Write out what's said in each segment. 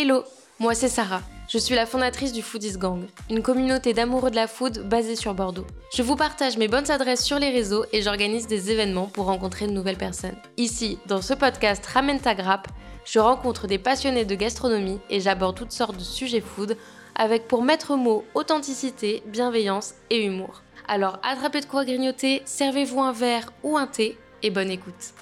Hello, moi c'est Sarah. Je suis la fondatrice du Foodies Gang, une communauté d'amoureux de la food basée sur Bordeaux. Je vous partage mes bonnes adresses sur les réseaux et j'organise des événements pour rencontrer de nouvelles personnes. Ici, dans ce podcast Ramène ta grappe, je rencontre des passionnés de gastronomie et j'aborde toutes sortes de sujets food avec pour maître mot authenticité, bienveillance et humour. Alors attrapez de quoi grignoter, servez-vous un verre ou un thé et bonne écoute.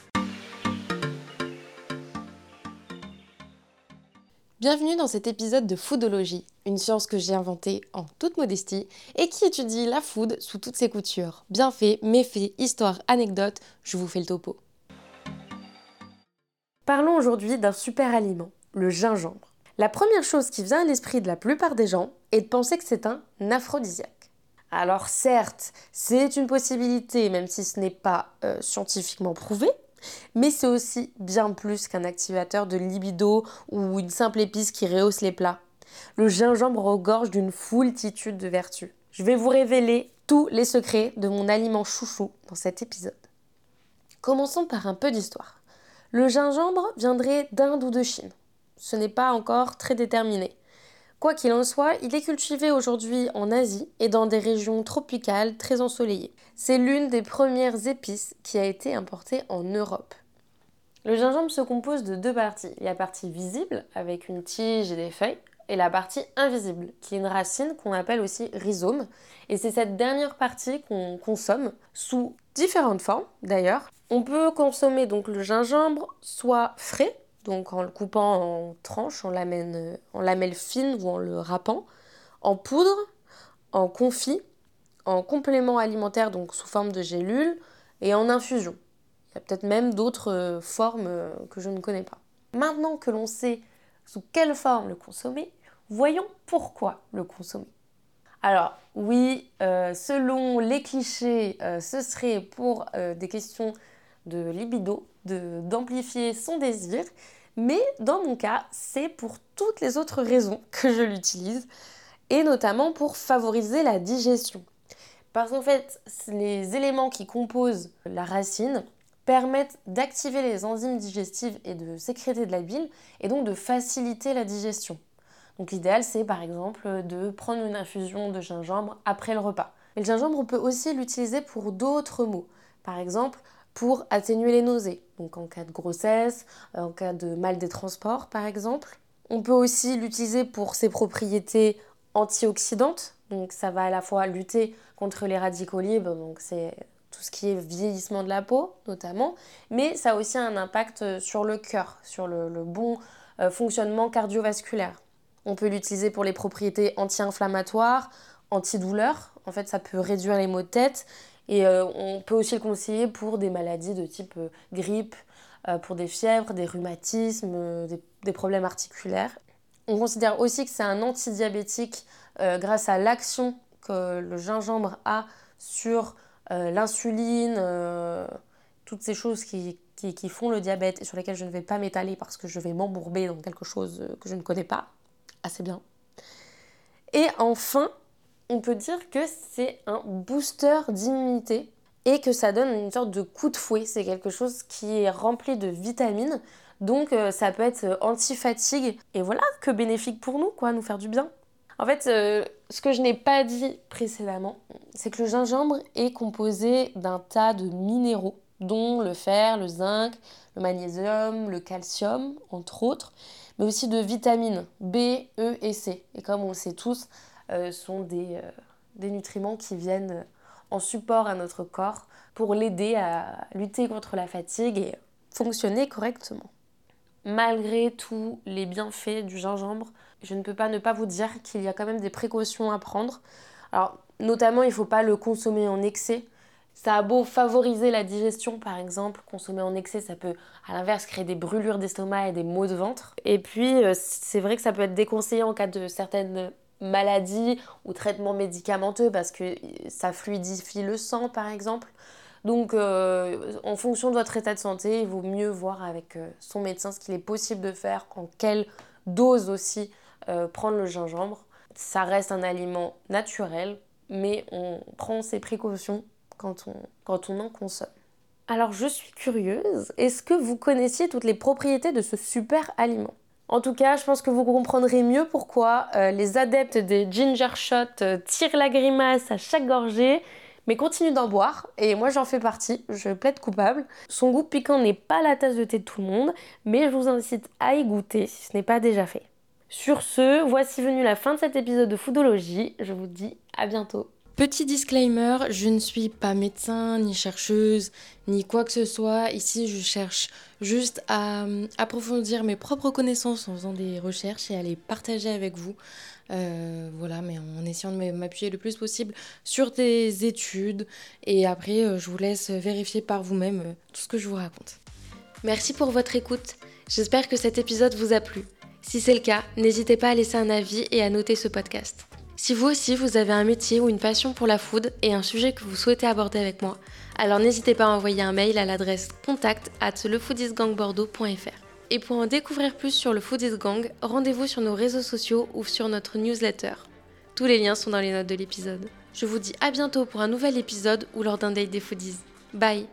Bienvenue dans cet épisode de Foodologie, une science que j'ai inventée en toute modestie et qui étudie la food sous toutes ses coutures. Bienfaits, méfaits, histoires, anecdotes, je vous fais le topo. Parlons aujourd'hui d'un super aliment, le gingembre. La première chose qui vient à l'esprit de la plupart des gens est de penser que c'est un aphrodisiaque. Alors certes, c'est une possibilité, même si ce n'est pas euh, scientifiquement prouvé, mais c'est aussi bien plus qu'un activateur de libido ou une simple épice qui rehausse les plats. Le gingembre regorge d'une foultitude de vertus. Je vais vous révéler tous les secrets de mon aliment chouchou dans cet épisode. Commençons par un peu d'histoire. Le gingembre viendrait d'Inde ou de Chine. Ce n'est pas encore très déterminé. Quoi qu'il en soit, il est cultivé aujourd'hui en Asie et dans des régions tropicales très ensoleillées. C'est l'une des premières épices qui a été importée en Europe. Le gingembre se compose de deux parties. La partie visible avec une tige et des feuilles et la partie invisible qui est une racine qu'on appelle aussi rhizome. Et c'est cette dernière partie qu'on consomme sous différentes formes d'ailleurs. On peut consommer donc le gingembre soit frais donc en le coupant en tranches, en lamelles, en lamelles fines ou en le râpant, en poudre, en confit, en complément alimentaire, donc sous forme de gélule, et en infusion. Il y a peut-être même d'autres euh, formes euh, que je ne connais pas. Maintenant que l'on sait sous quelle forme le consommer, voyons pourquoi le consommer. Alors oui, euh, selon les clichés, ce serait pour des questions de libido, d'amplifier son désir. Mais dans mon cas, c'est pour toutes les autres raisons que je l'utilise, et notamment pour favoriser la digestion. Parce qu'en fait, les éléments qui composent la racine permettent d'activer les enzymes digestives et de sécréter de la bile, et donc de faciliter la digestion. Donc l'idéal, c'est par exemple de prendre une infusion de gingembre après le repas. Mais le gingembre, on peut aussi l'utiliser pour d'autres maux. Par exemple, pour atténuer les nausées, donc en cas de grossesse, en cas de mal des transports par exemple. On peut aussi l'utiliser pour ses propriétés antioxydantes, donc ça va à la fois lutter contre les radicaux libres, donc c'est tout ce qui est vieillissement de la peau notamment, mais ça a aussi un impact sur le cœur, sur le, bon euh, fonctionnement cardiovasculaire. On peut l'utiliser pour les propriétés anti-inflammatoires, antidouleurs, en fait ça peut réduire les maux de tête et euh, on peut aussi le conseiller pour des maladies de type euh, grippe, euh, pour des fièvres, des rhumatismes, des, problèmes articulaires. On considère aussi que c'est un antidiabétique grâce à l'action que le gingembre a sur l'insuline, toutes ces choses qui, qui, font le diabète et sur lesquelles je ne vais pas m'étaler parce que je vais m'embourber dans quelque chose que je ne connais pas assez bien. Et enfin, on peut dire que c'est un booster d'immunité et que ça donne une sorte de coup de fouet. C'est quelque chose qui est rempli de vitamines, donc euh, ça peut être euh, anti-fatigue. Et voilà, que bénéfique pour nous, quoi, nous faire du bien. En fait, euh, ce que je n'ai pas dit précédemment, c'est que le gingembre est composé d'un tas de minéraux, dont le fer, le zinc, le magnésium, le calcium, entre autres, mais aussi de vitamines B, E et C. Et comme on le sait tous, sont des, euh, des, nutriments qui viennent en support à notre corps pour l'aider à lutter contre la fatigue et fonctionner correctement. Malgré tous les bienfaits du gingembre, je ne peux pas ne pas vous dire qu'il y a quand même des précautions à prendre. Alors, notamment, il ne faut pas le consommer en excès. Ça a beau favoriser la digestion, par exemple, consommer en excès, ça peut à l'inverse créer des brûlures d'estomac et des maux de ventre. Et puis, euh, c'est vrai que ça peut être déconseillé en cas de certaines maladie ou traitement médicamenteux parce que ça fluidifie le sang par exemple. Donc euh, en fonction de votre état de santé, il vaut mieux voir avec euh, son médecin ce qu'il est possible de faire, en quelle dose aussi euh, prendre le gingembre. Ça reste un aliment naturel, mais on prend ses précautions quand on, quand on en consomme. Alors je suis curieuse, est-ce que vous connaissiez toutes les propriétés de ce super aliment? En tout cas, je pense que vous comprendrez mieux pourquoi euh, les adeptes des ginger shots euh, tirent la grimace à chaque gorgée, mais continuent d'en boire, et moi j'en fais partie, je plaide coupable. Son goût piquant n'est pas la tasse de thé de tout le monde, mais je vous incite à y goûter si ce n'est pas déjà fait. Sur ce, voici venu la fin de cet épisode de Foodologie, je vous dis à bientôt. Petit disclaimer, je ne suis pas médecin, ni chercheuse, ni quoi que ce soit. Ici, je cherche juste à euh, approfondir mes propres connaissances en faisant des recherches et à les partager avec vous. Euh, voilà, mais en essayant de m'appuyer le plus possible sur des études. Et après, euh, je vous laisse vérifier par vous-même tout ce que je vous raconte. Merci pour votre écoute. J'espère que cet épisode vous a plu. Si c'est le cas, n'hésitez pas à laisser un avis et à noter ce podcast. Si vous aussi vous avez un métier ou une passion pour la food et un sujet que vous souhaitez aborder avec moi, alors n'hésitez pas à envoyer un mail à l'adresse contact at lefoodisgangbordeaux.fr. Et pour en découvrir plus sur le Foodies Gang, rendez-vous sur nos réseaux sociaux ou sur notre newsletter. Tous les liens sont dans les notes de l'épisode. Je vous dis à bientôt pour un nouvel épisode ou lors d'un date des foodies. Bye